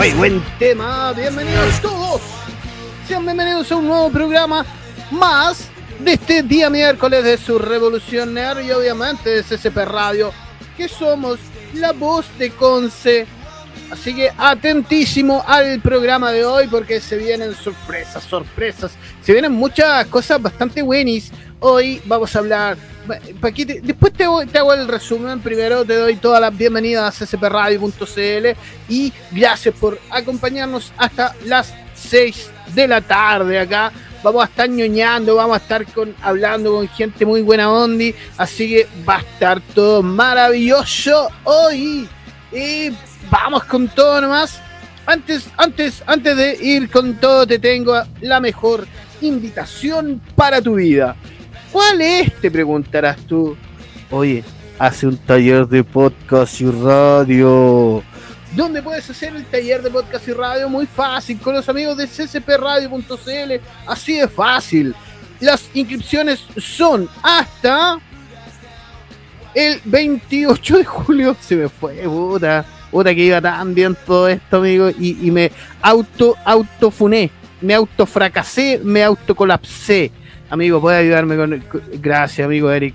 Oye, buen tema. Bienvenidos todos. Sean bienvenidos a un nuevo programa más de este día miércoles de su Revolución Nerd y obviamente de CCP Radio, que somos la voz de Conce. Así que atentísimo al programa de hoy porque se vienen sorpresas, sorpresas. Se vienen muchas cosas bastante buenas. Hoy vamos a hablar. Después te, hago- el resumen. Primero te doy todas las bienvenidas a ccpradio.cl y gracias por acompañarnos hasta las 6 de la tarde acá. Vamos a estar ñoñando, vamos a estar con, hablando con gente muy buena ondi. Así que va a estar todo maravilloso hoy. Y vamos con todo nomás. Antes, antes, antes de ir con todo, te tengo la mejor invitación para tu vida. ¿Cuál es? Te preguntarás tú. Oye, hace un taller de podcast y radio. ¿Dónde puedes hacer el taller de podcast y radio? Muy fácil, con los amigos de ccpradio.cl. Así de fácil. Las inscripciones son hasta el 28 de julio. Se me fue, puta. Puta que iba tan bien todo esto, amigo. Y, y me auto, autofuné. Me autofracasé, me autocolapsé. Amigo, puede ayudarme con. Gracias, amigo Eric.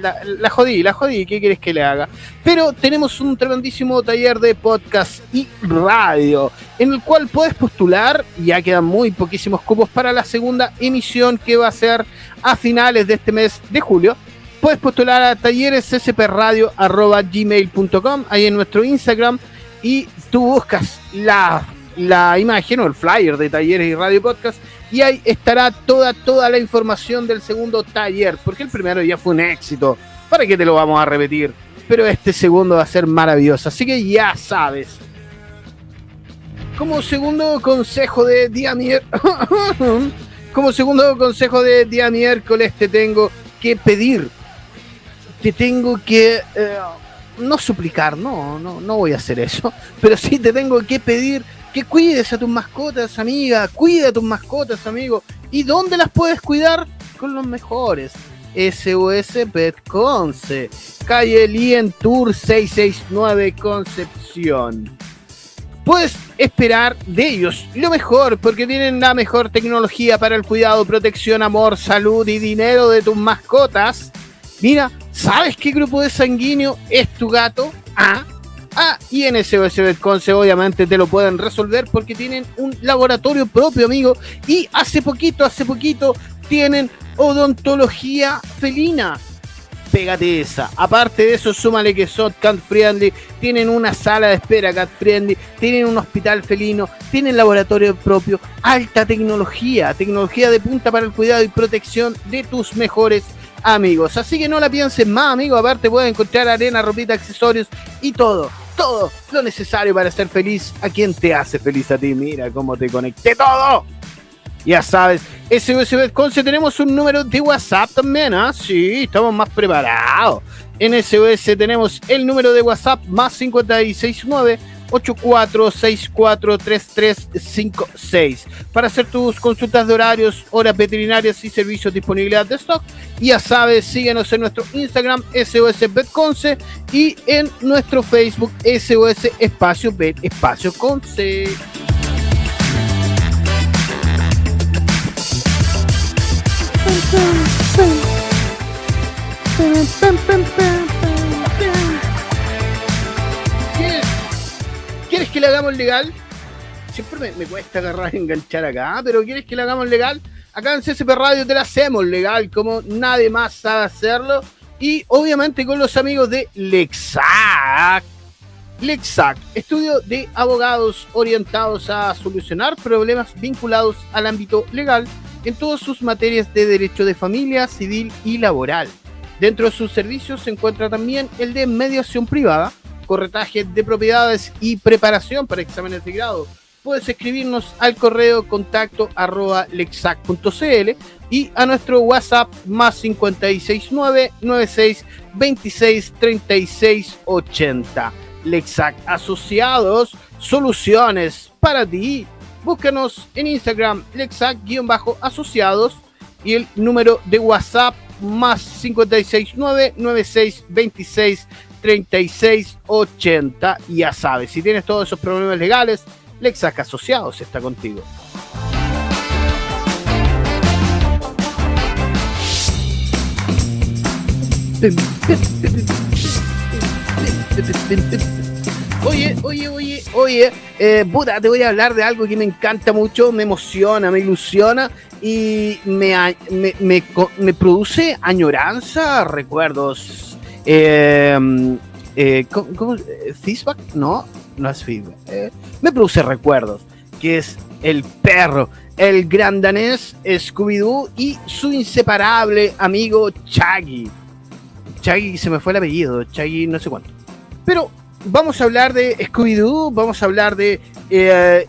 La, la jodí, la jodí. ¿Qué quieres que le haga? Pero tenemos un tremendísimo taller de podcast y radio, en el cual puedes postular. Ya quedan muy poquísimos cupos para la segunda emisión que va a ser a finales de este mes de julio. Puedes postular a tallerescpradio.gmail.com ahí en nuestro Instagram y tú buscas la, la imagen o el flyer de Talleres y Radio Podcast y ahí estará toda, toda la información del segundo taller, porque el primero ya fue un éxito. ¿Para qué te lo vamos a repetir? Pero este segundo va a ser maravilloso, así que ya sabes. Como segundo consejo de día miércoles, como segundo consejo de día miércoles te tengo que pedir, te tengo que eh, no suplicar, no, no, no voy a hacer eso, pero sí te tengo que pedir que cuides a tus mascotas, amiga, cuida a tus mascotas, amigo. ¿Y dónde las puedes cuidar? Con los mejores. SOS Pet Conce, calle Lien Tour 669 Concepción. Puedes esperar de ellos lo mejor porque tienen la mejor tecnología para el cuidado, protección, amor, salud y dinero de tus mascotas. Mira, ¿sabes qué grupo de sanguíneo es tu gato? Ah, ah, y en SOS Betconce obviamente te lo pueden resolver porque tienen un laboratorio propio, amigo. Y hace poquito, hace poquito, tienen odontología felina. Pégate esa. Aparte de eso, súmale que son cat friendly, tienen una sala de espera cat friendly, tienen un hospital felino, tienen laboratorio propio, alta tecnología, tecnología de punta para el cuidado y protección de tus mejores amigos. Así que no la pienses más, amigo. Aparte puedes encontrar arena, ropita, accesorios y todo, todo lo necesario para ser feliz a quien te hace feliz a ti. Mira cómo te conecté todo. Ya sabes, SOS Conce tenemos un número de WhatsApp también, ¿ah? Sí, estamos más preparados. En SOS tenemos el número de WhatsApp más 569 84643356 para hacer tus consultas de horarios, horas veterinarias y servicios disponibilidad de stock. Ya sabes, síguenos en nuestro Instagram SOS Betconce y en nuestro Facebook SOS Espacio Bet Espacio Conce. ¿Quieres, ¿Quieres que le hagamos legal? Siempre me, cuesta agarrar y enganchar acá, pero ¿quieres que le hagamos legal? Acá en CSP Radio te la hacemos legal, como nadie más sabe hacerlo. Y obviamente con los amigos de Lexac. Lexac, estudio de abogados orientados a solucionar problemas vinculados al ámbito legal en todas sus materias de derecho de familia, civil y laboral. Dentro de sus servicios se encuentra también el de mediación privada, corretaje de propiedades y preparación para exámenes de grado. Puedes escribirnos al correo contacto arroba lexac.cl y a nuestro WhatsApp más 569 96 26 36 80. Lexac Asociados, soluciones para ti. Búscanos en Instagram Lexac-asociados y el número de WhatsApp más 569 96 26 36 80. Y ya sabes, si tienes todos esos problemas legales, Lexac Asociados está contigo. Oye, oye, oye, oye, eh, puta, te voy a hablar de algo que me encanta mucho, me emociona, me ilusiona y me, me, me, produce añoranza, recuerdos. Eh, eh, ¿cómo, ¿Feedback? No, no es feedback. Eh, me produce recuerdos, que es el perro, el gran danés Scooby-Doo y su inseparable amigo Chaggy. Chaggy, se me fue el apellido, Chaggy no sé cuánto. Pero vamos a hablar de Scooby-Doo, vamos a hablar de eh,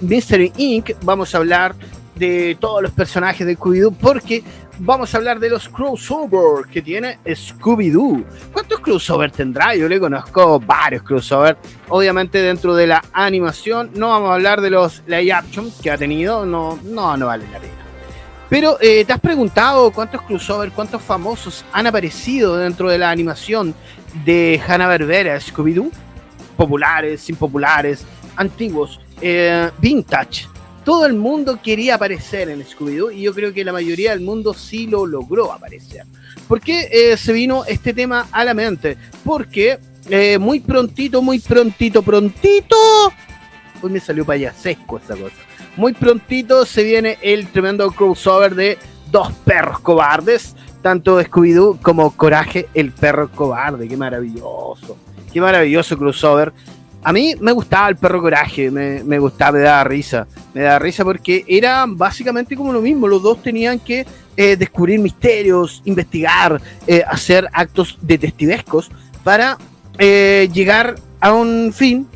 Mystery Inc., vamos a hablar de todos los personajes de Scooby-Doo, porque vamos a hablar de los crossovers que tiene Scooby-Doo. ¿Cuántos crossovers tendrá? Yo le conozco varios crossovers. Obviamente dentro de la animación, no vamos a hablar de los live action que ha tenido, no, no, vale la pena. Pero eh, ¿te has preguntado cuántos crossovers, cuántos famosos han aparecido dentro de la animación de Hanna-Barbera, Scooby-Doo? Populares, impopulares, antiguos, eh, vintage. Todo el mundo quería aparecer en Scooby-Doo y yo creo que la mayoría del mundo sí lo logró aparecer. ¿Por qué eh, se vino este tema a la mente? Porque muy prontito, muy prontito, prontito. Pues me salió seco esa cosa muy prontito se viene el tremendo crossover de dos perros cobardes, tanto Scooby-Doo como Coraje, el perro cobarde. Qué maravilloso, qué maravilloso crossover. A mí me gustaba el perro coraje, me, gustaba, me daba risa. Me daba risa porque era básicamente como lo mismo. Los dos tenían que eh, descubrir misterios, investigar, eh, hacer actos detectivescos para eh, llegar a un fin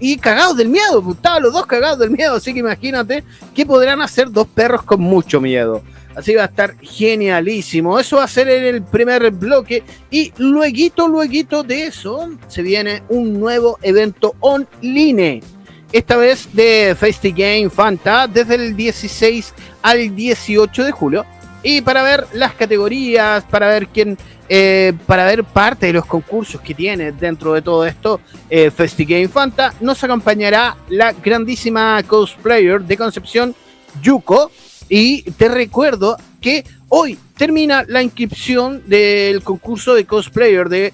y cagados del miedo, pues, estaban los dos cagados del miedo, así que imagínate qué podrán hacer dos perros con mucho miedo. Así va a estar genialísimo. Eso va a ser en el primer bloque. Y luego, luego de eso, se viene un nuevo evento online. Esta vez de Festy Game Fanta desde el 16 al 18 de julio. Y para ver las categorías, para ver quién eh, para ver parte de los concursos que tiene dentro de todo esto, eh, Game Fanta, nos acompañará la grandísima cosplayer de Concepción, Yuko. Y te recuerdo que hoy termina la inscripción del concurso de cosplayer de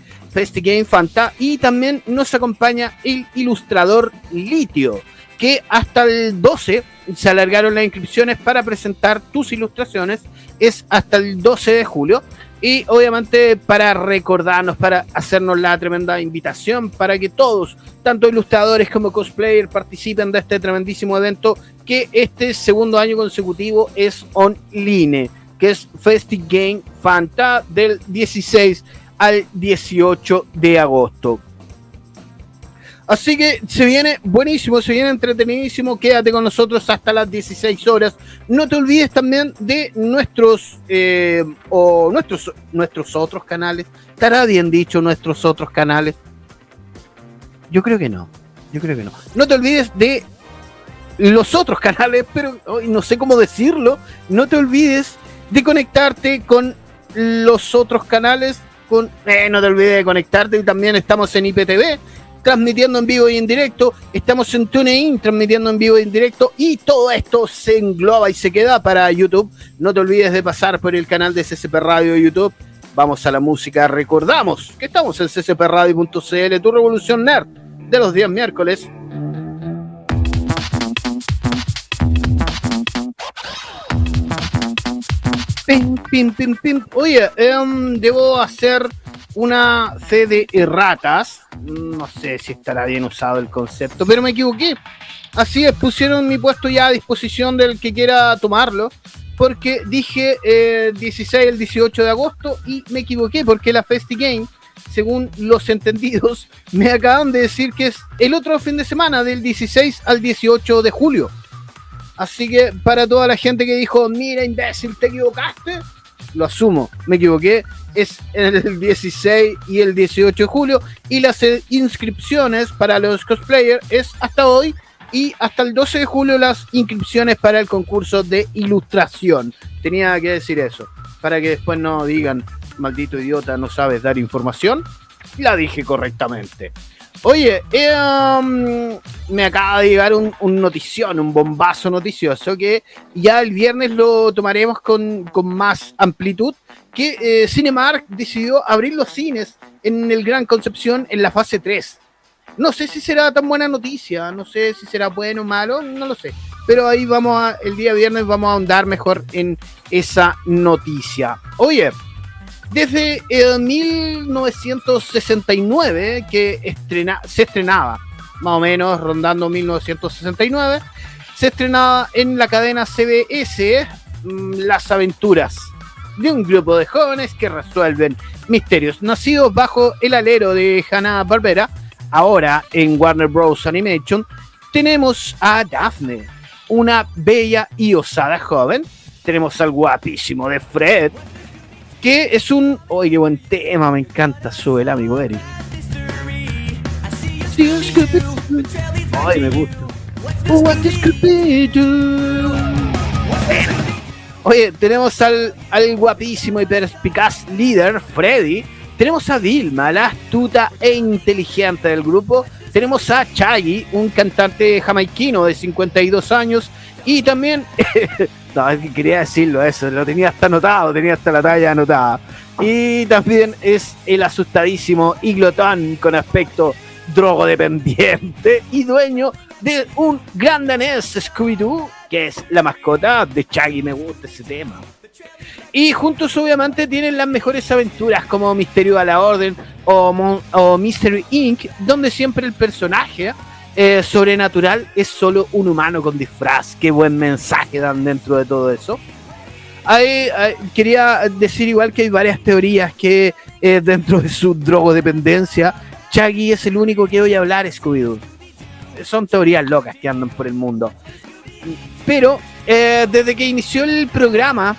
Game Fanta y también nos acompaña el ilustrador Litio, que hasta el 12 se alargaron las inscripciones para presentar tus ilustraciones, es hasta el 12 de julio. Y obviamente para recordarnos, para hacernos la tremenda invitación para que todos, tanto ilustradores como cosplayers, participen de este tremendísimo evento que este segundo año consecutivo es online, que es Festi Game Fanta del 16 al 18 de agosto. Así que se viene buenísimo, se viene entretenidísimo. Quédate con nosotros hasta las 16 horas. No te olvides también de nuestros eh, o nuestros nuestros otros canales. ¿Estará bien dicho nuestros otros canales? Yo creo que no. Yo creo que no. No te olvides de los otros canales, pero no sé cómo decirlo. No te olvides de conectarte con los otros canales. Con, eh, no te olvides de conectarte y también estamos en IPTV transmitiendo en vivo y en directo. Estamos en TuneIn transmitiendo en vivo y en directo. Y todo esto se engloba y se queda para YouTube. No te olvides de pasar por el canal de CCP Radio YouTube. Vamos a la música. Recordamos que estamos en ccpradio.cl, tu revolución nerd de los días miércoles. Pim, pim, pim, pim. Oye, em, debo hacer una fe de erratas. No sé si estará bien usado el concepto, pero me equivoqué. Así es, pusieron mi puesto ya a disposición del que quiera tomarlo. porque dije eh, 16 al 18 de agosto y me equivoqué porque la Festi Game, según los entendidos, me acaban de decir que es el otro fin de semana del 16 al 18 de julio. Así que para toda la gente que dijo, mira imbécil, te equivocaste, lo asumo, me equivoqué, es el 16 y el 18 de julio y las inscripciones para los cosplayers es hasta hoy y hasta el 12 de julio las inscripciones para el concurso de ilustración. Tenía que decir eso, para que después no digan, maldito idiota, no sabes dar información. La dije correctamente. Oye, eh, um, me acaba de llegar un, un, notición, un bombazo noticioso que ya el viernes lo tomaremos con, con más amplitud. Que eh, Cinemark decidió abrir los cines en el Gran Concepción en la fase 3. No sé si será tan buena noticia, no sé si será bueno o malo, no lo sé. Pero ahí vamos a, el día viernes vamos a ahondar mejor en esa noticia. Oye, desde el 1969 que estrena, se estrenaba, más o menos rondando 1969, se estrenaba en la cadena CBS mmm, Las aventuras de un grupo de jóvenes que resuelven misterios. Nacidos bajo el alero de Hanna Barbera, ahora en Warner Bros. Animation, tenemos a Daphne, una bella y osada joven. Tenemos al guapísimo de Fred, que es un. ¡Oye, qué buen tema! Me encanta, sube el amigo Eric. ¡Ay, me gusta! Oye, tenemos al, al guapísimo y perspicaz líder, Freddy. Tenemos a Vilma, la astuta e inteligente del grupo. Tenemos a Chaggy, un cantante jamaiquino de 52 años. Y también, no, quería decirlo eso, lo tenía hasta anotado, tenía hasta la talla anotada. Y también es el asustadísimo y glotón con aspecto drogodependiente y dueño de un gran danés Scooby-Doo, que es la mascota de Chaggy. Me gusta ese tema. Y juntos obviamente tienen las mejores aventuras como Misterio a la Orden o, o Mystery Inc., donde siempre el personaje eh, sobrenatural es solo un humano con disfraz. Qué buen mensaje dan dentro de todo eso. Hay, hay, quería decir igual que hay varias teorías que eh, dentro de su drogodependencia, Chaggy es el único que oye hablar Scooby-Doo. Son teorías locas que andan por el mundo. Pero eh, desde que inició el programa,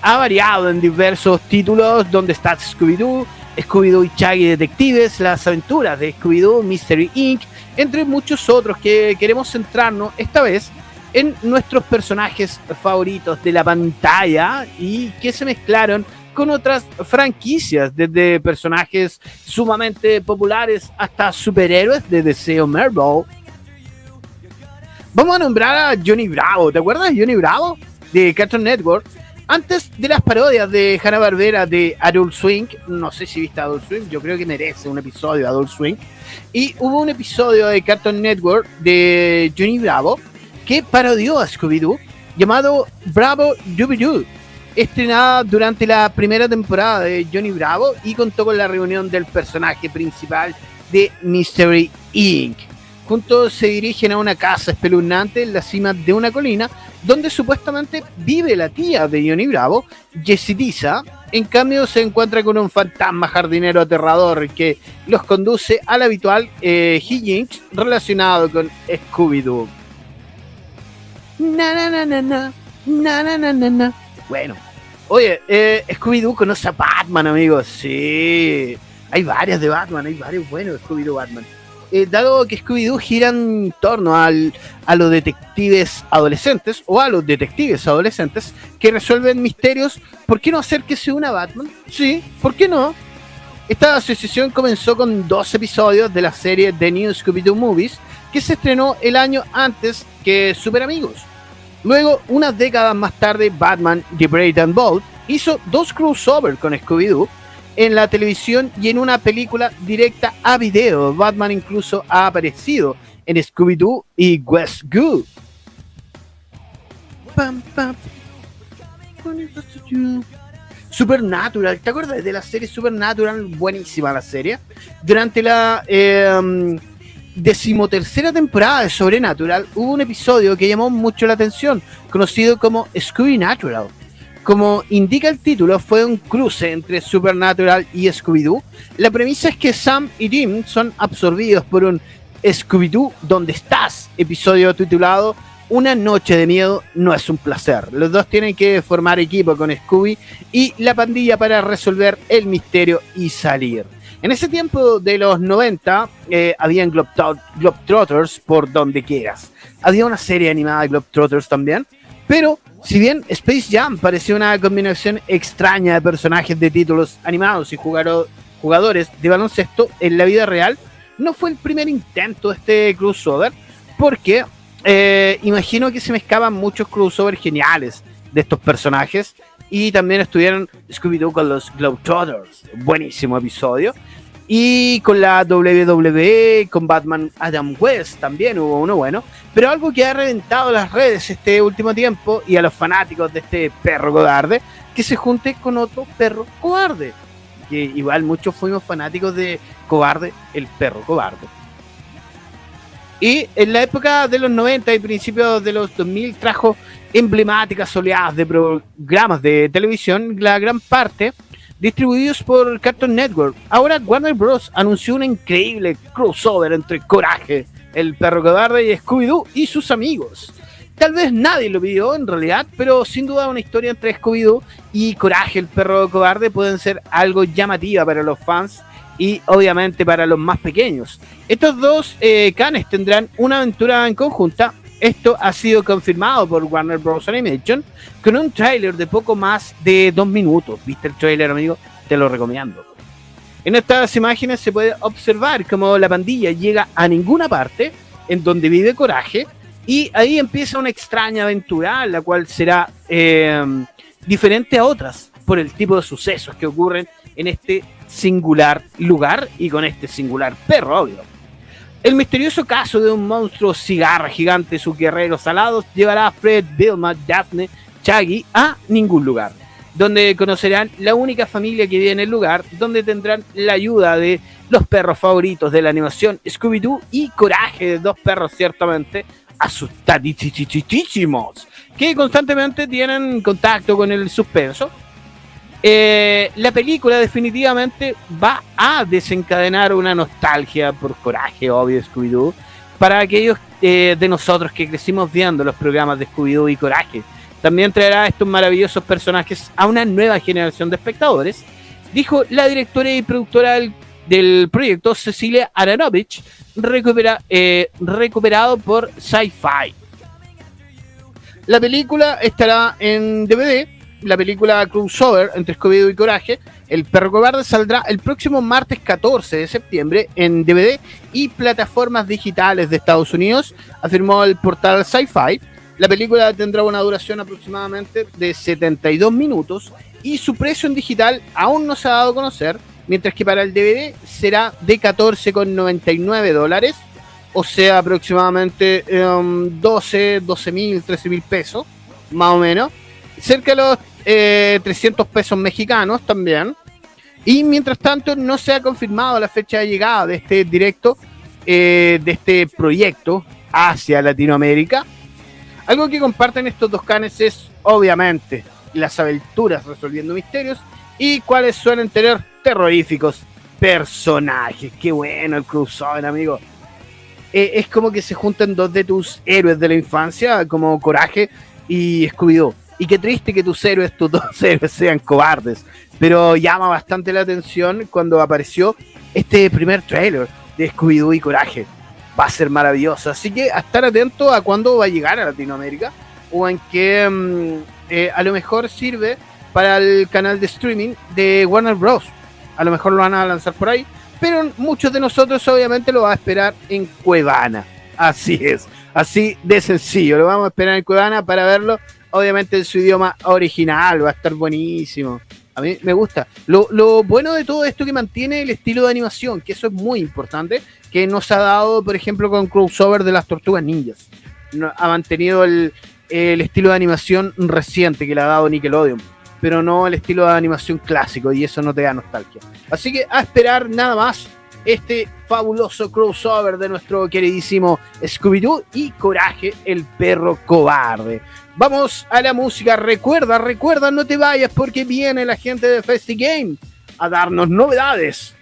ha variado en diversos títulos donde está Scooby-Doo, Scooby-Doo y Chaggy Detectives, las aventuras de Scooby-Doo, Mystery Inc., entre muchos otros que queremos centrarnos esta vez en nuestros personajes favoritos de la pantalla y que se mezclaron con otras franquicias, desde personajes sumamente populares hasta superhéroes de Deseo Marvel. Vamos a nombrar a Johnny Bravo, ¿te acuerdas de Johnny Bravo? De Cartoon Network antes de las parodias de Hanna Barbera de Adult Swing, no sé si viste Adult Swing, yo creo que merece un episodio de Adult Swing. Y hubo un episodio de Cartoon Network de Johnny Bravo que parodió a Scooby-Doo llamado Bravo Dooby-Doo, estrenada durante la primera temporada de Johnny Bravo y contó con la reunión del personaje principal de Mystery Inc. Juntos se dirigen a una casa espeluznante en la cima de una colina, donde supuestamente vive la tía de Johnny Bravo, Yesidisa. En cambio, se encuentra con un fantasma jardinero aterrador que los conduce al habitual eh, Higgins relacionado con Scooby-Doo. Na, na, na, na, na, na, na, na. na. Bueno, oye, eh, Scooby-Doo conoce a Batman, amigos. Sí, hay varias de Batman, hay varios buenos de Scooby-Doo Batman eh, dado que Scooby-Doo gira en torno al, a los detectives adolescentes o a los detectives adolescentes que resuelven misterios, ¿por qué no hacer que se una Batman? Sí, ¿por qué no? Esta asociación comenzó con dos episodios de la serie The New Scooby-Doo Movies, que se estrenó el año antes que Super Amigos. Luego, unas décadas más tarde, Batman The Brave and Bold hizo dos crossovers con Scooby-Doo, en la televisión y en una película directa a video. Batman incluso ha aparecido en Scooby-Doo y West Goo. Pam, pam. Supernatural, ¿te acuerdas de la serie Supernatural? Buenísima la serie. Durante la eh, decimotercera temporada de Sobrenatural hubo un episodio que llamó mucho la atención, conocido como Scooby Natural como indica el título, fue un cruce entre Supernatural y Scooby-Doo. La premisa es que Sam y Jim son absorbidos por un Scooby-Doo ¿Dónde estás? Episodio titulado Una noche de miedo no es un placer. Los dos tienen que formar equipo con Scooby y la pandilla para resolver el misterio y salir. En ese tiempo de los 90 eh, habían Globetrotters por donde quieras. Había una serie animada de Globetrotters también. Pero si bien Space Jam parecía una combinación extraña de personajes de títulos animados y jugadores de baloncesto en la vida real, no fue el primer intento de este crossover, porque eh, imagino que se me escapan muchos crossovers geniales de estos personajes. Y también estuvieron Scooby-Doo con los Globetrotters. Buenísimo episodio. Y con la WWE, con Batman Adam West también hubo uno bueno. Pero algo que ha reventado las redes este último tiempo y a los fanáticos de este perro cobarde, que se junte con otro perro cobarde. Que igual muchos fuimos fanáticos de Cobarde, el perro cobarde. Y en la época de los 90 y principios de los 2000 trajo emblemáticas oleadas de programas de televisión, la gran parte distribuidos por Cartoon Network. Ahora Warner Bros. anunció un increíble crossover entre Coraje, el perro cobarde y Scooby-Doo y sus amigos. Tal vez nadie lo pidió en realidad, pero sin duda una historia entre Scooby-Doo y Coraje, el perro cobarde, pueden ser algo llamativa para los fans y obviamente para los más pequeños. Estos dos eh, canes tendrán una aventura en conjunta esto ha sido confirmado por Warner Bros. Animation con un tráiler de poco más de dos minutos. ¿Viste el tráiler, amigo? Te lo recomiendo. En estas imágenes se puede observar cómo la pandilla llega a ninguna parte en donde vive Coraje y ahí empieza una extraña aventura, la cual será eh, diferente a otras por el tipo de sucesos que ocurren en este singular lugar y con este singular perro, obvio. El misterioso caso de un monstruo cigarra gigante y sus guerreros alados llevará a Fred, Vilma, Daphne, Chaggy a ningún lugar, donde conocerán la única familia que vive en el lugar, donde tendrán la ayuda de los perros favoritos de la animación Scooby-Doo y coraje de dos perros ciertamente asustadísimos, que constantemente tienen contacto con el suspenso eh, la película definitivamente va a desencadenar una nostalgia por coraje, obvio, Scooby-Doo, para aquellos eh, de nosotros que crecimos viendo los programas de Scooby-Doo y Coraje. También traerá estos maravillosos personajes a una nueva generación de espectadores, dijo la directora y productora del, proyecto, Cecilia Aranovich, eh, recuperado por Sci-Fi. La película estará en DVD la película Crossover entre Scooby-Doo y Coraje, El Perro Cobarde saldrá el próximo martes 14 de septiembre en DVD y plataformas digitales de Estados Unidos, afirmó el portal Sci-Fi. La película tendrá una duración aproximadamente de 72 minutos y su precio en digital aún no se ha dado a conocer, mientras que para el DVD será de 14,99 dólares, o sea, aproximadamente 12, 12 mil, 13 mil pesos, más o menos cerca de los 300 eh, pesos mexicanos también. Y mientras tanto no se ha confirmado la fecha de llegada de este directo, eh, de este proyecto hacia Latinoamérica. Algo que comparten estos dos canes es obviamente las aventuras resolviendo misterios y cuáles suelen tener terroríficos personajes. Qué bueno el crossover, amigo. Eh, es como que se juntan dos de tus héroes de la infancia, como Coraje y Scooby-Doo. Y qué triste que tus héroes, tus dos héroes sean cobardes. Pero llama bastante la atención cuando apareció este primer trailer de Scooby-Doo y Coraje. Va a ser maravilloso. Así que a estar atento a cuándo va a llegar a Latinoamérica. O en que mm, eh, a lo mejor sirve para el canal de streaming de Warner Bros. A lo mejor lo van a lanzar por ahí. Pero muchos de nosotros obviamente lo va a esperar en Cuevana. Así es. Así de sencillo. Lo vamos a esperar en Cuevana para verlo obviamente en su idioma original, va a estar buenísimo. A mí me gusta. Lo, bueno de todo esto que mantiene el estilo de animación, que eso es muy importante, que nos ha dado, por ejemplo, con crossover de las tortugas ninjas. ha mantenido el, el estilo de animación reciente que le ha dado Nickelodeon, pero no el estilo de animación clásico, y eso no te da nostalgia. Así que a esperar nada más este fabuloso crossover de nuestro queridísimo Scooby-Doo y Coraje, el perro cobarde. Vamos a la música. Recuerda, recuerda, no te vayas porque viene la gente de FestiGame a darnos novedades.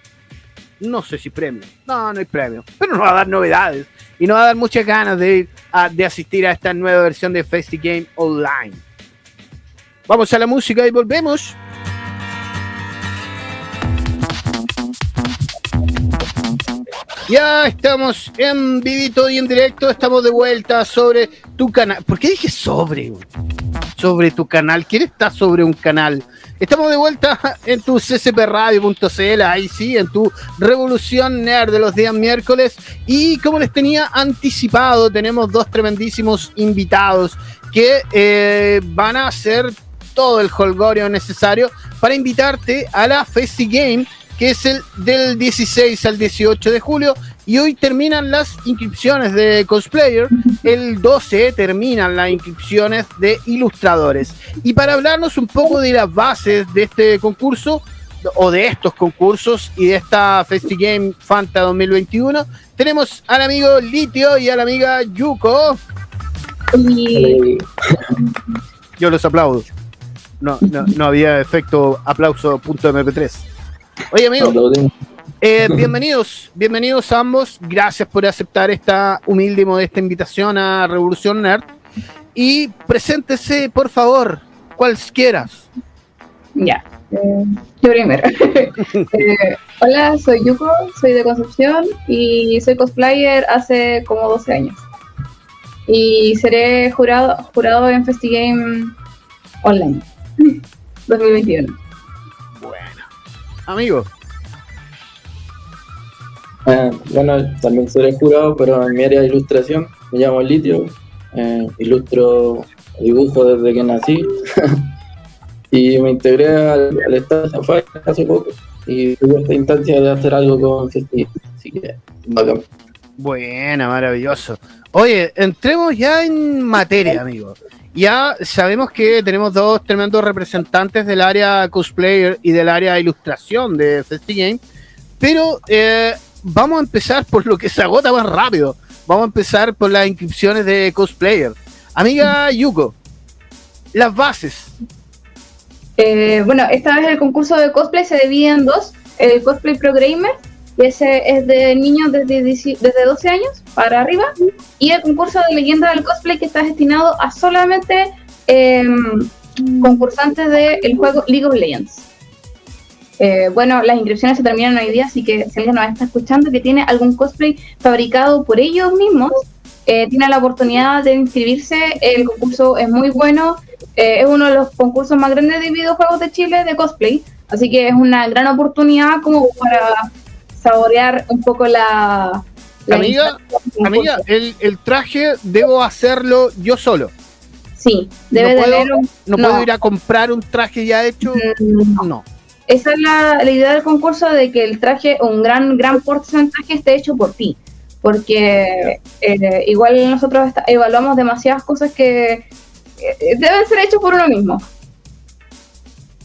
No sé si premio. No, no hay premio. Pero nos va a dar novedades. Y nos va a dar muchas ganas de, de asistir a esta nueva versión de FestiGame Online. Vamos a la música y volvemos. Ya estamos en vivito y en directo, estamos de vuelta sobre tu canal. ¿Por qué dije sobre? Sobre tu canal. ¿Quién está sobre un canal? Estamos de vuelta en tu ccpradio.cl, ahí sí, en tu Revolución Nerd de los días miércoles. Y como les tenía anticipado, tenemos dos tremendísimos invitados que eh, van a hacer todo el holgorio necesario para invitarte a la Festi Game que es el del 16 al 18 de julio. Y hoy terminan las inscripciones de cosplayer. El 12 terminan las inscripciones de ilustradores. Y para hablarnos un poco de las bases de este concurso, o de estos concursos y de esta FestiGame Fanta 2021, tenemos al amigo Litio y a la amiga Yuko. Yo los aplaudo. No, no, no había efecto aplauso.mp3. Oye, amigo, eh, bienvenidos, bienvenidos ambos. Gracias por aceptar esta humilde y modesta invitación a Revolución Nerd. Y preséntese, por favor, cualquiera. Ya, eh, yo primero. Eh, hola, soy Yuko, soy de Concepción y soy cosplayer hace como 12 años. Y seré jurado, jurado en FestiGame Online 2021. Amigo. Eh, bueno, también soy jurado, pero en mi área de ilustración me llamo Litio. Eh, ilustro dibujo desde que nací. y me integré al, al Estado de hace poco. Y tuve esta instancia de hacer algo con Festi. Así que, bacán. Buena, maravilloso. Oye, entremos ya en materia, amigo. Ya sabemos que tenemos dos tremendos representantes del área cosplayer y del área ilustración de FestiGame, pero eh, vamos a empezar por lo que se agota más rápido. Vamos a empezar por las inscripciones de cosplayer. Amiga Yuko, las bases. Eh, bueno, esta vez el concurso de cosplay se divide en dos. El cosplay pro gamer ese es de niños desde, desde 12 años para arriba, y el concurso de leyenda del cosplay que está destinado a solamente em, concursantes del juego League of Legends. Eh, bueno, las inscripciones se terminan hoy día, así que si alguien nos está escuchando que tiene algún cosplay fabricado por ellos mismos, eh, tiene la oportunidad de inscribirse. El concurso es muy bueno, eh, es uno de los concursos más grandes de videojuegos de Chile de cosplay, así que es una gran oportunidad como para saborear un poco la... amiga, amiga el, traje debo hacerlo yo solo. Sí, debe no puedo, no, puedo ir a comprar un traje ya hecho. Mm, no. Esa es la, idea del concurso de que el traje, un gran, gran porcentaje esté hecho por ti. Porque eh, igual nosotros evaluamos demasiadas cosas que eh, deben ser hechos por uno mismo.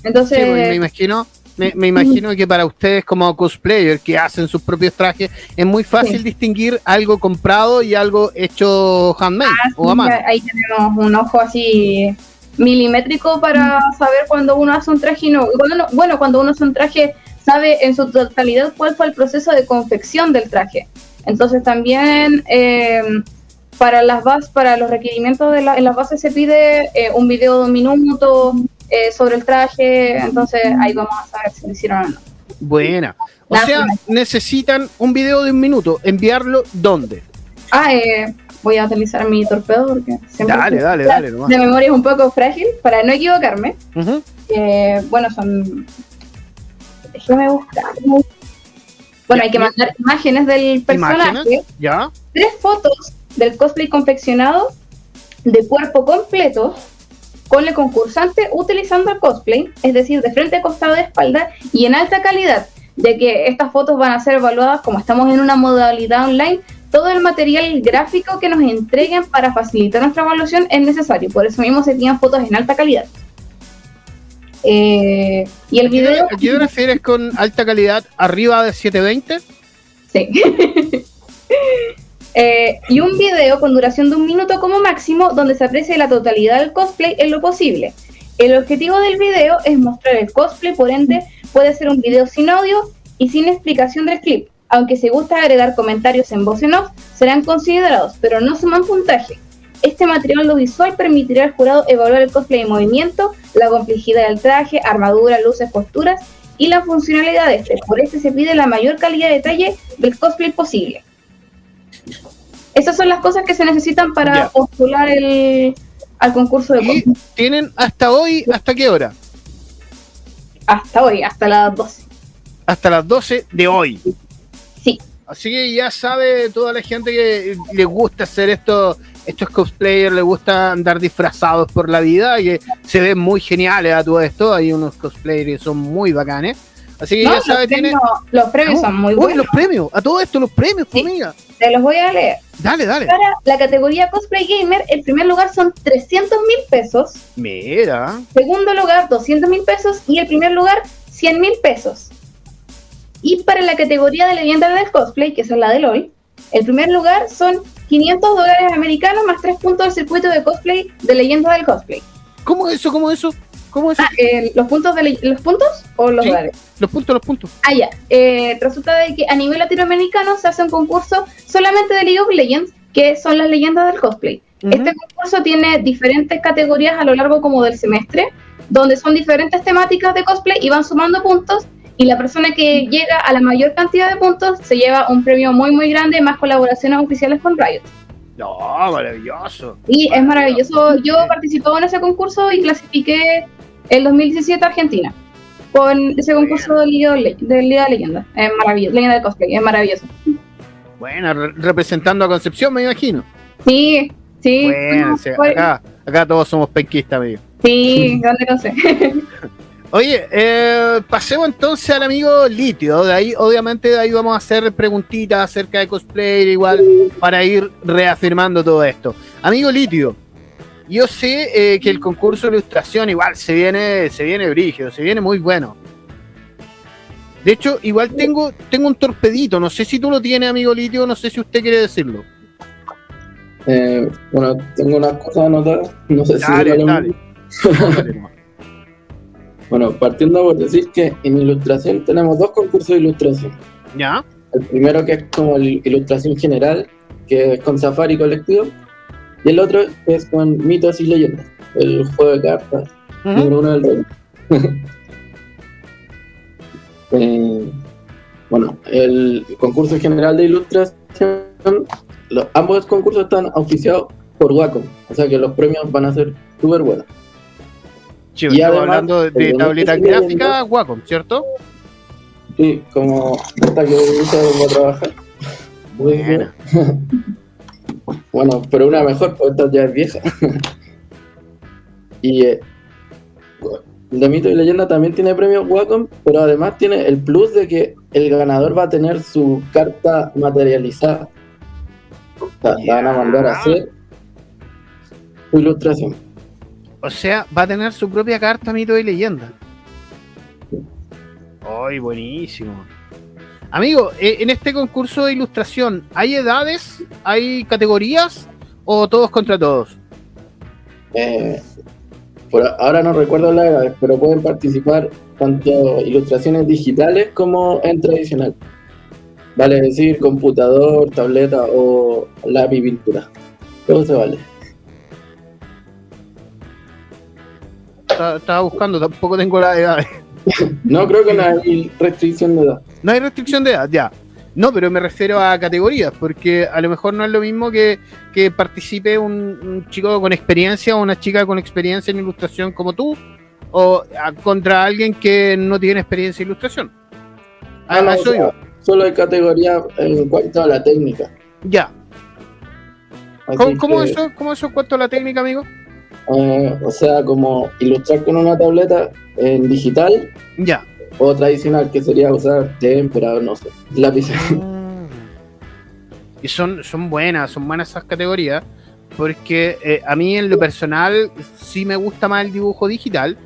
Entonces, pues, me imagino me, imagino que para ustedes como cosplayer que hacen sus propios trajes es muy fácil distinguir algo comprado y algo hecho handmade ah, o a mano. Ahí tenemos un ojo así milimétrico para saber cuando uno hace un traje y no. bueno, cuando uno hace un traje sabe en su totalidad cuál fue el proceso de confección del traje. Entonces también eh, para las bases, para los requerimientos de la, en las bases se pide eh, un video de un minuto, eh, sobre el traje, entonces ahí vamos a saber si lo hicieron o no. Buena. O sea, necesitan un video de un minuto. ¿Enviarlo dónde? Ah, eh, voy a utilizar mi torpedo porque siempre. Dale, dale, dale. La memoria es un poco frágil para no equivocarme. Eh, bueno, son. Déjame buscar. Bueno, hay que mandar imágenes del personaje. ¿Ya? Tres fotos del cosplay confeccionado de cuerpo completo con el concursante utilizando el cosplay, es decir, de frente, costado, de espalda y en alta calidad, ya que estas fotos van a ser evaluadas como estamos en una modalidad online. Todo el material gráfico que nos entreguen para facilitar nuestra evaluación es necesario, por eso mismo se tienen fotos en alta calidad. Eh, y el video. ¿A qué te refieres con alta calidad arriba de 720? Sí. eh, y un video con duración de un minuto como máximo donde se aprecie la totalidad del cosplay en lo posible. El objetivo del video es mostrar el cosplay, por ende puede ser un video sin audio y sin explicación del clip. Aunque se gusta agregar comentarios en voz en off, serán considerados, pero no suman puntaje. Este material audiovisual permitirá al jurado evaluar el cosplay en movimiento, la complejidad del traje, armadura, luces, posturas y la funcionalidad de este. Por este se pide la mayor calidad de detalle del cosplay posible. Esas son las cosas que se necesitan para Ya. postular el, al concurso de Y tienen hasta hoy, ¿hasta qué hora? Hasta hoy, hasta las 12. Hasta las 12 de hoy. Sí. Así que ya sabe toda la gente que le gusta hacer esto, estos cosplayers, le gusta andar disfrazados por la vida, y que se ven muy geniales a todo esto. Hay unos cosplayers que son muy bacanes. Así que No, ya tiene. premios, los premios No, son muy uy, buenos. los premios, a todo esto, los premios, Sí. amiga. Te los voy a leer. Dale, dale. Para la categoría Cosplay Gamer, el primer lugar son 300 mil pesos, Mira. segundo lugar 200 mil pesos y el primer lugar 100 mil pesos. Y para la categoría de leyenda del cosplay, que es la de LOL, el primer lugar son 500 dólares americanos más 3 puntos del circuito de cosplay de leyenda del cosplay. ¿Cómo eso? ¿Cómo eso? ¿Cómo eso? Ah, eh, ¿los, puntos de ¿Los puntos o los Sí. dólares? Los puntos, los puntos. Ah, ya. Eh, resulta de que a nivel latinoamericano se hace un concurso solamente de League of Legends, que son las leyendas del cosplay. Ujú. Este concurso tiene diferentes categorías a lo largo como del semestre, donde son diferentes temáticas de cosplay y van sumando puntos. Y la persona que llega a la mayor cantidad de puntos se lleva un premio muy, muy grande, más colaboraciones oficiales con Riot. No, maravilloso. Y es maravilloso. Yo participaba en ese concurso y clasifiqué el 2017 a Argentina con ese concurso de Liga de, de Liga de Leyenda. Es maravilloso. Leyenda de cosplay, es maravilloso. Bueno, re- representando a Concepción, me imagino. Sí, sí. Bueno, sí, fue- acá, acá todos somos penquistas, amigo. Sí, ¿dónde no sé? Oye, eh, pasemos entonces al amigo Litio. De ahí, obviamente, de ahí vamos a hacer preguntitas acerca de cosplay, igual, para ir reafirmando todo esto. Amigo Litio, yo sé eh, que el concurso de ilustración igual se viene, se viene brígido, se viene muy bueno. De hecho, igual tengo, tengo un torpedito, no sé si tú lo tienes, amigo Litio, no sé si usted quiere decirlo. Eh, bueno, tengo unas cosas anotadas. No sé si Dale, dale. Bueno, partiendo por decir que en ilustración tenemos dos concursos de ilustración. ¿Ya? El primero que es como el ilustración general, que es con Safari colectivo, y el otro es con mitos y leyendas, el juego de cartas número uno del reino. Eh, bueno, el concurso general de ilustración, los- ambos concursos están auspiciados por Wacom, o sea que los premios van a ser súper buenos. Sí, Y además, hablando de, gráficas leyendas- Wacom, ¿cierto? Sí, como esta que uso para trabajar. Buena. Bueno, pero una mejor, porque esta ya es vieja. y eh, de Mito y Leyenda también tiene premio Wacom, pero además tiene el plus de que el ganador va a tener su carta materializada. O sea, la van a mandar a hacer su ilustración. O sea, va a tener su propia carta mito y leyenda. ¡Ay, buenísimo! Amigo, eh, en este concurso de ilustración, ¿hay edades? ¿Hay categorías? ¿O todos contra todos? Eh, por ahora no recuerdo la edad, pero pueden participar tanto ilustraciones digitales como en tradicional. Vale decir, computador, tableta o lápiz pintura. Todo se vale. Estaba estaba buscando, tampoco tengo la edad. No creo que no hay restricción de edad. No hay restricción de edad, ya. No, pero me refiero a categorías, porque a lo mejor no es lo mismo que, que participe un, un chico con experiencia o una chica con experiencia en ilustración como tú, o a- contra alguien que no tiene experiencia en ilustración. Ah, no, yo. Solo hay categoría en cuanto a la técnica. Ya. ¿Cómo, eso, ¿Cómo eso en cuanto a la técnica, amigo? Eh, o sea, como ilustrar con una tableta en digital Ya. o tradicional, que sería usar témpera no sé, lápiz. Y son, son buenas, son buenas esas categorías, porque eh, a mí en lo personal sí me gusta más el dibujo digital,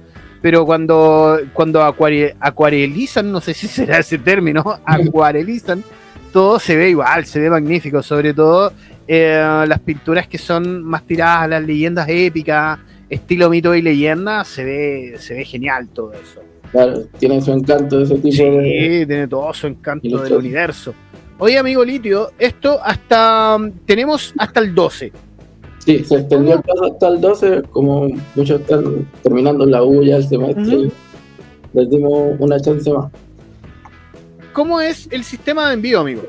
pero cuando, cuando acuare- acuarelizan, no sé si será ese término, acuarelizan todo se ve igual, se ve magnífico, sobre todo eh, las pinturas que son más tiradas a las leyendas épicas, estilo mito y leyenda, se ve, se ve genial todo eso. Claro, tiene su encanto ese tipo Sí, de. tiene todo su encanto del universo. Oye, amigo Litio, esto hasta tenemos hasta el 12. Sí, se extendió el plazo hasta el 12, como muchos están terminando la U ya el semestre. Les dimos una chance más. ¿Cómo es el sistema de envío, amigo?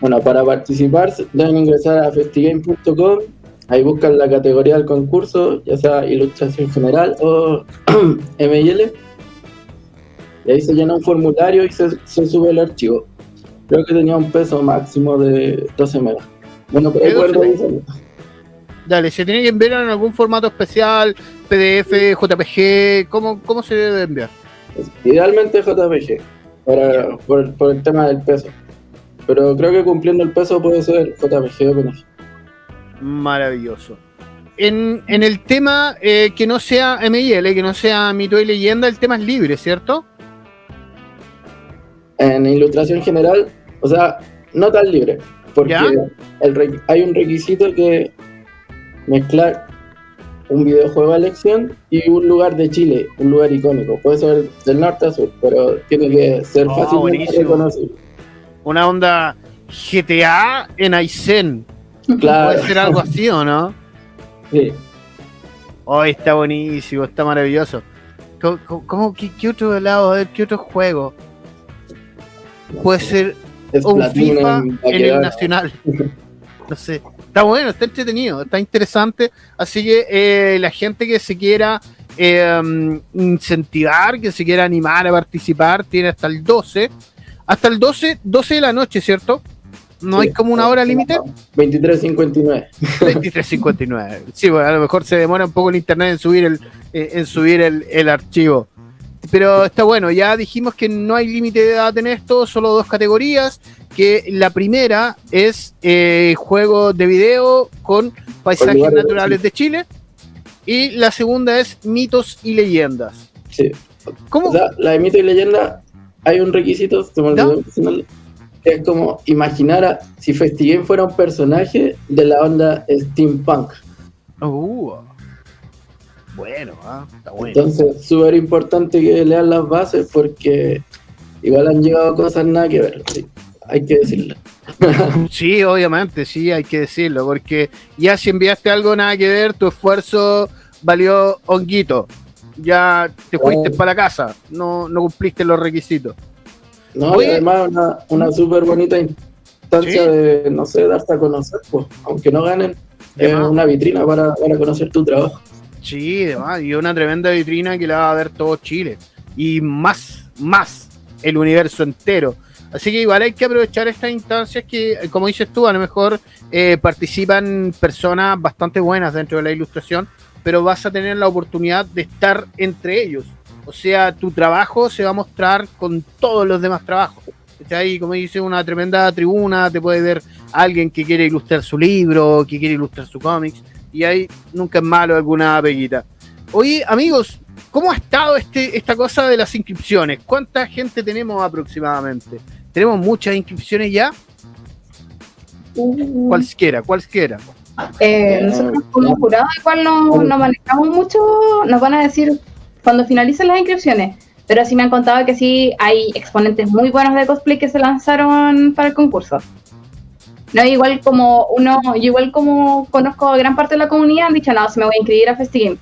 Bueno, para participar deben ingresar a festigame.com, ahí buscan la categoría del concurso, ya sea ilustración general o ML, y ahí se llena un formulario y se, se sube el archivo. Creo que tenía un peso máximo de 12 megas. Bueno, pero ¿De 12 recuerdo megas? eso. Dale, ¿se tiene que enviar en algún formato especial? PDF, JPG, ¿cómo, cómo se debe enviar? Idealmente JPG, para, por, por el tema del peso. Pero creo que cumpliendo el peso puede ser JPG PNG. Maravilloso. En, en el tema eh, que no sea MIL, que no sea mito y leyenda, el tema es libre, ¿cierto? En ilustración general, o sea, no tan libre, porque hay un requisito que mezclar un videojuego a elección y un lugar de Chile, un lugar icónico. Puede ser del norte a sur, pero tiene que ser Oh, fácilmente buenísimo. reconocible. Una onda GTA en Aysén. Claro, Puede ser algo así, ¿o no? sí. Oh, está buenísimo, está maravilloso. ¿Cómo, qué, qué otro lado? ¿qué otro juego? Puede ser Es un FIFA en el. Nacional. No sé. Está bueno, está entretenido, está interesante. Así que eh, la gente que se quiera eh, incentivar, que se quiera animar a participar, tiene hasta el 12. Hasta el 12, 12 de la noche, ¿cierto? No Sí. hay como una hora límite. 23.59. 23.59. Sí, bueno, a lo mejor se demora un poco el internet en subir el, eh, en subir el, el archivo. Pero está bueno, ya dijimos que no hay límite de edad en esto, solo dos categorías, que la primera es eh, juego de video con paisajes de naturales de Chile y la segunda es mitos y leyendas. Sí. ¿Cómo? O sea, la de mito y leyenda, hay un requisito, se me olvidó mencionarlo, que es como imaginar a, si Festigame fuera un personaje de la onda steampunk. Uh, bueno, ah, está bueno. Entonces, súper importante que lean las bases porque igual han llegado cosas nada que ver, sí, hay que decirlo. Sí, obviamente, sí, hay que decirlo, porque ya si enviaste algo nada que ver, tu esfuerzo valió honguito. Ya te fuiste Oh. para la casa, no, no cumpliste los requisitos. No, Oye. y además una, una súper bonita instancia Sí. de, no sé, darte a conocer, pues, aunque no ganen, es una vitrina para, para conocer tu trabajo. Sí, además, y una tremenda vitrina que la va a ver todo Chile. Y más, más el universo entero. Así que igual hay que aprovechar estas instancias que, como dices tú, a lo mejor eh, participan personas bastante buenas dentro de la ilustración, pero vas a tener la oportunidad de estar entre ellos. O sea, tu trabajo se va a mostrar con todos los demás trabajos. Está ahí, como dice, una tremenda tribuna, te puede ver alguien que quiere ilustrar su libro, que quiere ilustrar su cómics, y ahí nunca es malo alguna peguita. Oye, amigos, ¿cómo ha estado este, esta cosa de las inscripciones? ¿Cuánta gente tenemos aproximadamente? ¿Tenemos muchas inscripciones ya? Cualquiera, cualquiera. Eh, nosotros como jurado igual no, no manejamos mucho, nos van a decir cuando finalicen las inscripciones, pero sí me han contado que sí hay exponentes muy buenos de cosplay que se lanzaron para el concurso. No, igual como uno, yo igual como conozco a gran parte de la comunidad, han dicho, no, se me voy a inscribir a FestiGame.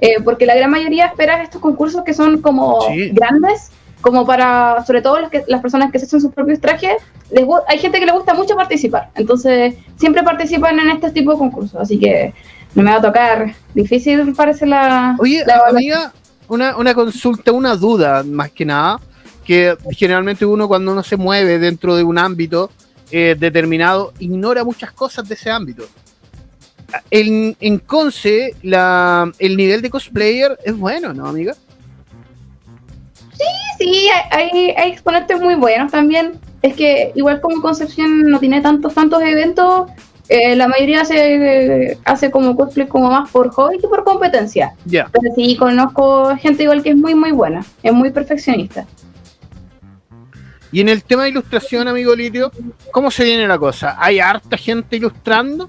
Eh, porque la gran mayoría espera estos concursos que son como Sí. grandes, como para, sobre todo los que, las personas que se hacen sus propios trajes, les hay gente que le gusta mucho participar. Entonces, siempre participan en este tipo de concursos. Así que no me va a tocar. Difícil parece la. Oye, la amiga, una, una consulta, una duda más que nada, que generalmente uno cuando uno se mueve dentro de un ámbito eh, determinado, ignora muchas cosas de ese ámbito. En, en Conce, la, el nivel de cosplayer es bueno, ¿no, amiga? Sí, hay, hay, hay exponentes muy buenos también. Es que igual como Concepción no tiene tantos, tantos eventos, eh, la mayoría hace, hace como cosplay como más por hobby que por competencia. Ya. Pero sí, conozco gente igual que es muy, muy buena. Es muy perfeccionista. Y en el tema de ilustración, amigo Litio, ¿cómo se viene la cosa? ¿Hay harta gente ilustrando?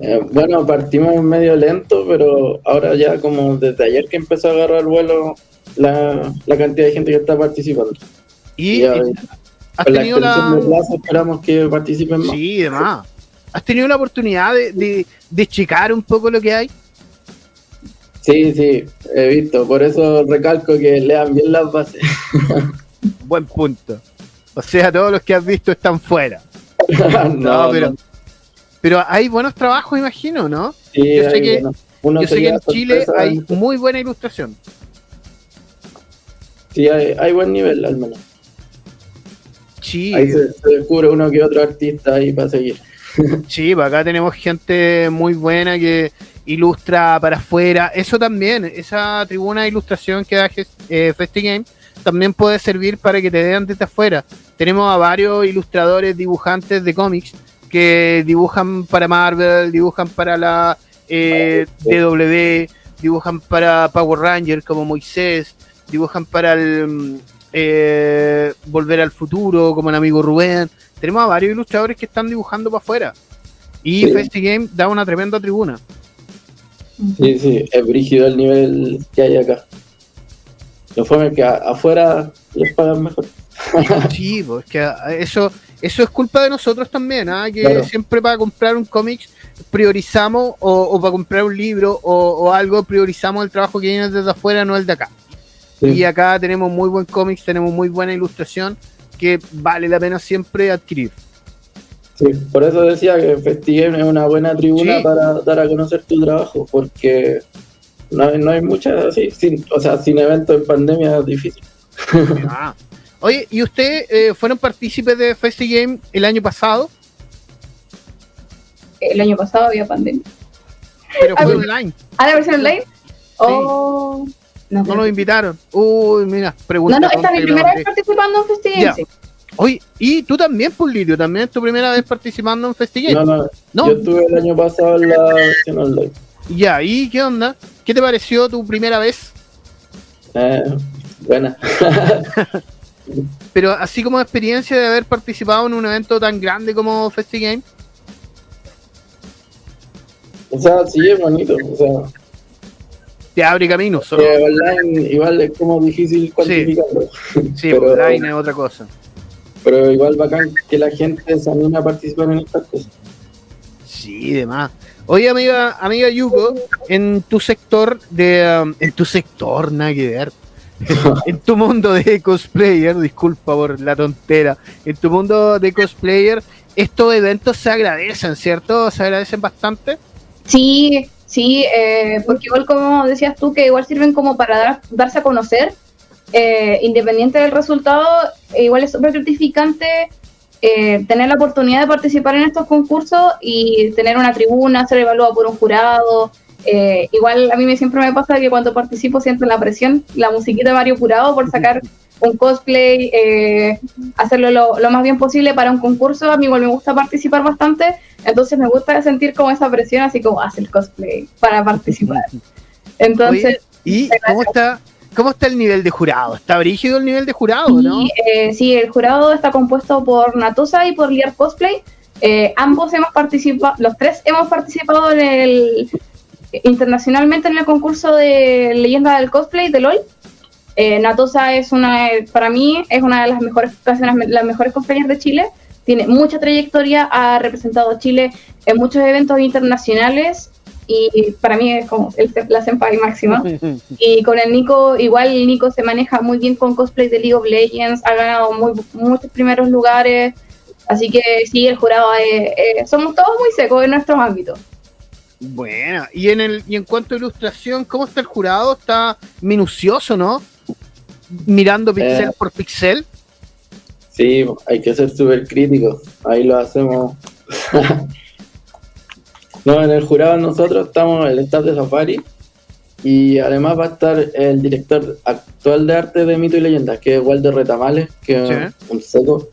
Eh, bueno, partimos medio lento, pero ahora ya como desde ayer que empezó a agarrar vuelo la, la cantidad de gente que está participando. Y, y- ¿has Con la tenido la... plazo esperamos que participen más. Sí, demás. ¿Has tenido la oportunidad de, de, de checar un poco lo que hay? Sí, sí, he visto. Por eso recalco que lean bien las bases. Buen punto. O sea, todos los que has visto están fuera. no, No, pero, pero hay buenos trabajos, imagino, ¿no? sí, yo sé hay, que- bueno, Yo sé que en Chile hay muy buena ilustración. Sí, hay, hay buen nivel al menos. Sí, Ahí se, se descubre uno que otro artista ahí para seguir. sí, pues acá tenemos gente muy buena que ilustra para afuera. Eso también, esa tribuna de ilustración que da eh, FestiGame también puede servir para que te vean desde afuera. Tenemos a varios ilustradores, dibujantes de cómics que dibujan para Marvel, dibujan para la eh, DW, dibujan para Power Ranger como Moisés, dibujan para el eh, Volver al Futuro como el amigo Rubén. Tenemos a varios ilustradores que están dibujando para afuera. Y Sí. FestiGame da una tremenda tribuna. Sí, sí, es brígido el nivel que hay acá. Lo fue que afuera les pagan mejor. Sí, pues que eso, eso es culpa de nosotros también, ¿ah? que Claro. siempre para comprar un cómic priorizamos o, o para comprar un libro o, o algo priorizamos el trabajo que viene desde afuera, no el de acá. Sí. Y acá tenemos muy buen cómics, tenemos muy buena ilustración que vale la pena siempre adquirir. Sí, por eso decía que FestiGame es una buena tribuna Sí. para dar a conocer tu trabajo, porque no hay, no hay muchas así, sin, o sea, sin eventos en pandemia es difícil. Ah. Oye, ¿y ustedes eh, fueron partícipes de FestiGame el año pasado? El año pasado había pandemia. Pero fue Ah, online, ¿Ah, la versión online? Oh, no, no nos invitaron. Uy, mira, pregunta. no, no, esta es mi primera vez participando en Festival. Oye, y tú también, Pulirio, también es tu primera vez participando en FestiGame. No, no, ¿No? yo estuve el año pasado en la versión online. Ya, ¿y qué onda? ¿Qué te pareció tu primera vez? Eh, buena. Pero así como experiencia de haber participado en un evento tan grande como FestiGame. o sea, sí es bonito. O sea, Te abre camino, solo. online igual es como difícil cuantificarlo. Sí, pero- online es otra cosa. Pero igual bacán que la gente se anime a participar en estas cosas. Sí, demás. Oye, amiga, amiga Yuko, en tu sector de. um, en tu sector, nada que ver. en tu mundo de cosplayer, disculpa por la tontera. En tu mundo de cosplayer, estos eventos se agradecen, ¿cierto? Se agradecen bastante. Sí, sí, eh, porque igual como decías tú, que igual sirven como para dar- darse a conocer, eh, independiente del resultado, eh, igual es súper gratificante eh, tener la oportunidad de participar en estos concursos y tener una tribuna, ser evaluado por un jurado. eh, igual a mí me, siempre me pasa que cuando participo siento la presión, la musiquita de Mario Jurado por sacar un cosplay, eh, hacerlo lo, lo más bien posible para un concurso. A mí igual me gusta participar bastante, entonces me gusta sentir como esa presión, así como hacer el cosplay para participar. Entonces, Oye, ¿y cómo está, cómo está el nivel de jurado? ¿Está brígido el nivel de jurado, no? sí, eh, sí, el jurado está compuesto por Natosa y por Liar Cosplay. Eh, ambos hemos participado, los tres hemos participado en el internacionalmente en el concurso de leyenda del cosplay de LOL. Eh, Natosa es una, para mí, es una de las mejores, casi las, las mejores cosplayers de Chile. Tiene mucha trayectoria, ha representado a Chile en muchos eventos internacionales y para mí es como el, la senpai máxima. Y con el Nico, igual el Nico se maneja muy bien con cosplay de League of Legends, ha ganado muy, muchos primeros lugares, así que sí, el jurado es- eh, somos todos muy secos en nuestros ámbitos. Bueno, y en el y en cuanto a ilustración, ¿cómo está el jurado? Está minucioso, ¿no? Mirando pixel Eh. por pixel. Sí, hay que ser súper críticos. Ahí lo hacemos. no, en el jurado nosotros estamos el staff de Safari y además va a estar el director actual de arte de mito y leyendas, que es Walter Retamales, que Sí. es un seco.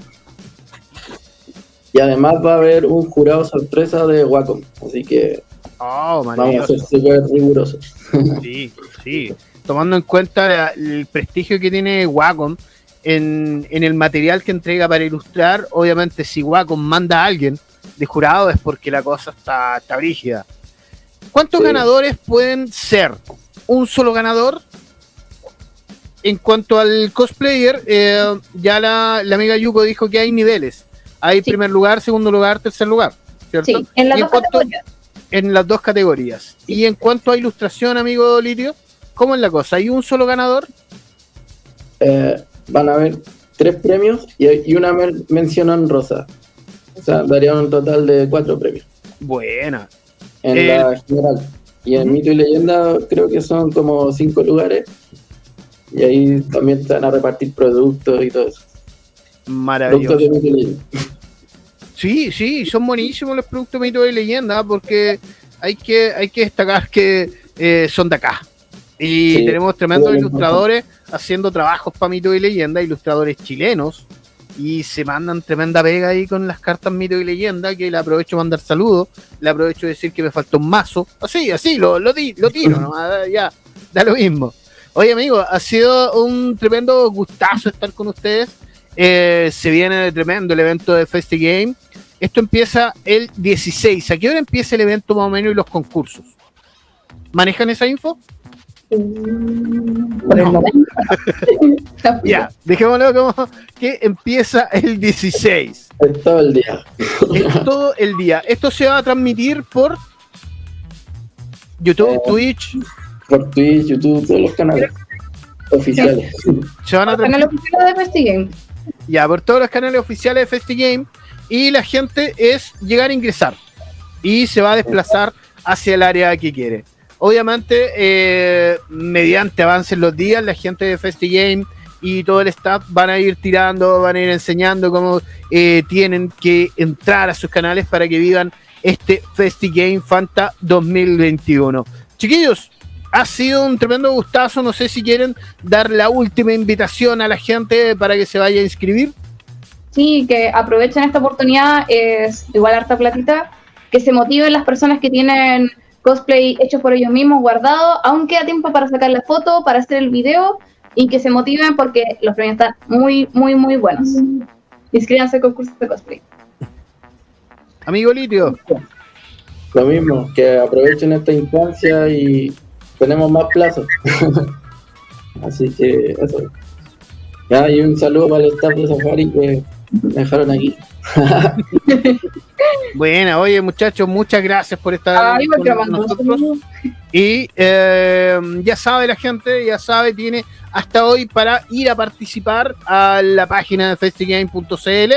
Y además va a haber un jurado sorpresa de Wacom, así que Oh, vamos a ser súper rigurosos. Sí, sí. Tomando en cuenta la- el prestigio que tiene Wacom, en, en el material que entrega para ilustrar, obviamente si Wacom manda a alguien de jurado es porque la cosa está, está brígida. ¿Cuántos Sí. ganadores pueden ser? ¿Un solo ganador? En cuanto al cosplayer, eh, ya la, la amiga Yuko dijo que hay niveles. Hay Sí. primer lugar, segundo lugar, tercer lugar. ¿cierto? Sí, en las dos cuanto- categorías. en las dos categorías. Y en cuanto a ilustración, amigo Lirio, ¿cómo es la cosa? ¿Hay un solo ganador? Eh, van a haber tres premios y, y una men- mención honrosa. O sea, daría un total de cuatro premios Buena. en El- la general. Y en mito y leyenda creo que son como cinco lugares. Y ahí también te van a repartir productos y todo eso. Productos Maravilloso. de mito y leyenda. Sí, sí, son buenísimos los productos mito y leyenda porque hay que, hay que destacar que eh, son de acá. Y Sí, tenemos tremendos ilustradores haciendo trabajos para mito y leyenda, ilustradores chilenos. Y se mandan tremenda pega ahí con las cartas mito y leyenda, que le aprovecho a mandar saludos, le aprovecho decir que me falta un mazo. Así, así, lo, lo, di- lo tiro, nomás, ya, da lo mismo. Oye, amigo, ha sido un tremendo gustazo estar con ustedes. Eh, se viene tremendo el evento de Festi Game. Esto empieza el 16. ¿A qué hora empieza el evento más o menos y los concursos? ¿Manejan esa info? Ya, dejémoslo como que empieza el 16. Es todo el día. Es todo el día. Esto se va a transmitir por YouTube, Eh, Twitch. Por Twitch, YouTube, todos los canales oficiales. Se van a transmitir de Festigame. ya por todos los canales oficiales de FestiGame. Y la gente es llegar a ingresar. Y se va a desplazar hacia el área que quiere. Obviamente, eh, mediante avancen los días, la gente de FestiGame y todo el staff van a ir tirando, van a ir enseñando cómo eh, tienen que entrar a sus canales para que vivan este FestiGame Fanta 2021. Chiquillos, ha sido un tremendo gustazo. No sé si quieren dar la última invitación a la gente para que se vaya a inscribir. Sí, que aprovechen esta oportunidad, es igual harta platita, que se motiven las personas que tienen cosplay hechos por ellos mismos, guardado, aún queda tiempo para sacar la foto, para hacer el video, y que se motiven porque los premios están muy, muy, muy buenos. Inscríbanse al concurso de cosplay. Amigo Litio, Lo mismo, que aprovechen esta instancia y tenemos más plazos. Así que eso. Ya, y un saludo para el staff de Safari que me dejaron aquí. buena, oye muchachos, muchas gracias por estar Ay, con nosotros. Y eh, ya sabe la gente, ya sabe, tiene hasta hoy para ir a participar a la página de festigame.cl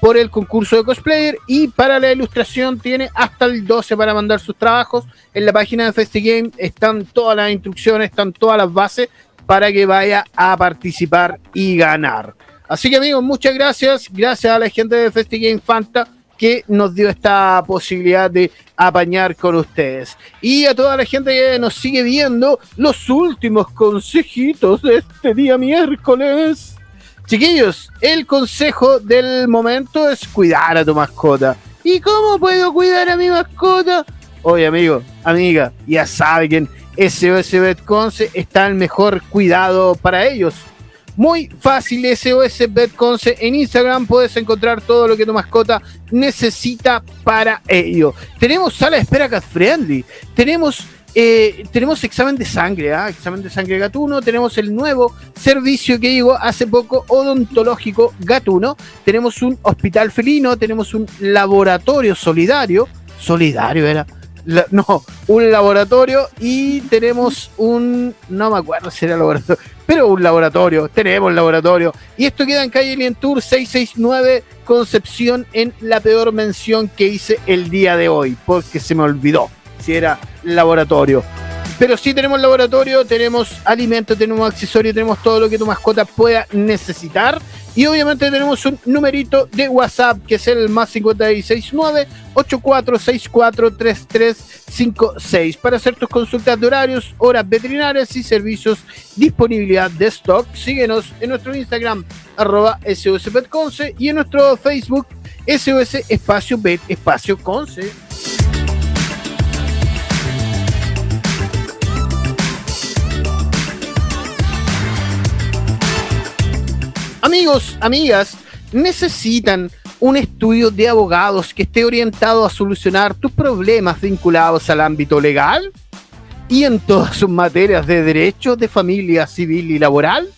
por el concurso de cosplayer y para la ilustración tiene hasta el 12 para mandar sus trabajos. En la página de Festigame están todas las instrucciones, están todas las bases para que vaya a participar y ganar. Así que amigos, muchas gracias. Gracias a la gente de Festigame Fanta que nos dio esta posibilidad de apañar con ustedes. Y a toda la gente que nos sigue viendo, los últimos consejitos de este día miércoles. Chiquillos, el consejo del momento es cuidar a tu mascota. ¿Y cómo puedo cuidar a mi mascota? Oye, amigo, amiga, ya sabe que en SOS Betconce está el mejor cuidado para ellos. Muy fácil, SOS Betconce. En Instagram puedes encontrar todo lo que tu mascota necesita para ello. Tenemos sala de espera cat friendly. Tenemos eh, tenemos examen de sangre, ¿ah? examen de sangre gatuno, tenemos el nuevo servicio que llegó hace poco, odontológico gatuno, tenemos un hospital felino, tenemos un laboratorio solidario, solidario era, No, un laboratorio y tenemos un, no me acuerdo si era laboratorio, pero un laboratorio, tenemos laboratorio, y esto queda en calle Lientour 669 Concepción en la peor mención que hice el día de hoy, porque se me olvidó si era laboratorio. Pero sí tenemos laboratorio, tenemos alimentos, tenemos accesorios, tenemos todo lo que tu mascota pueda necesitar. Y obviamente tenemos un numerito de WhatsApp que es el más 569 8464 3356 para hacer tus consultas de horarios, horas veterinarias y servicios, disponibilidad de stock. Síguenos en nuestro Instagram, arroba SOSPetconce y en nuestro Facebook, SOS Espacio Bet Espacio Conce. Amigos, amigas, necesitan un estudio de abogados que esté orientado a solucionar tus problemas vinculados al ámbito legal y en todas sus materias de derecho, de familia, civil y laboral.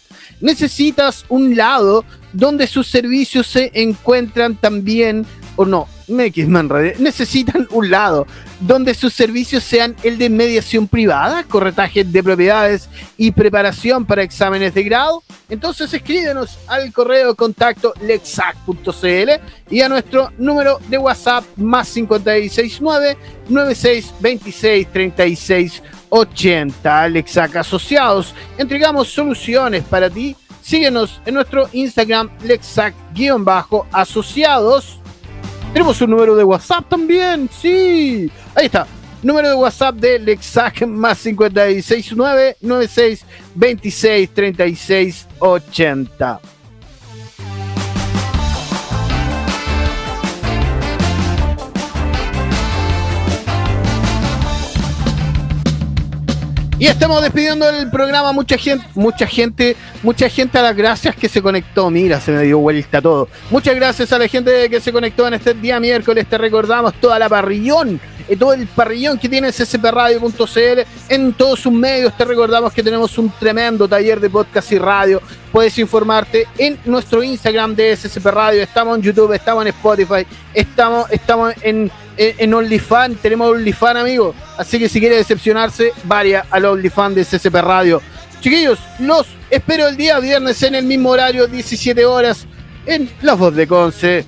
Necesitas un lado donde sus servicios se encuentran también, o no, me, me necesitan un lado donde sus servicios sean el de mediación privada, corretaje de propiedades y preparación para exámenes de grado, entonces escríbenos al correo contacto lexac.cl y a nuestro número de WhatsApp más 569 9626 36 80. Lexac Asociados, entregamos soluciones para ti. Síguenos en nuestro Instagram lexac-asociados tenemos un número de WhatsApp también, sí. Ahí está. Número de WhatsApp de Lexac más 569 96 26 36 80. Y estamos despidiendo el programa. Mucha gente, mucha gente, mucha gente a las gracias que se conectó. Mira, se me dio vuelta todo. Muchas gracias a la gente que se conectó en este día miércoles. Te recordamos toda la parrillón, eh, todo el parrillón que tiene ccpradio.cl en todos sus medios. Te recordamos que tenemos un tremendo taller de podcast y radio. Puedes informarte en nuestro Instagram de SCP Radio. Estamos en YouTube, estamos en Spotify, estamos, estamos en en, OnlyFans, tenemos OnlyFans, amigos. Así que si quiere decepcionarse, vaya al OnlyFans de CCP Radio. Chiquillos, los espero el día viernes en el mismo horario, 17 horas, en La Voz de Conce.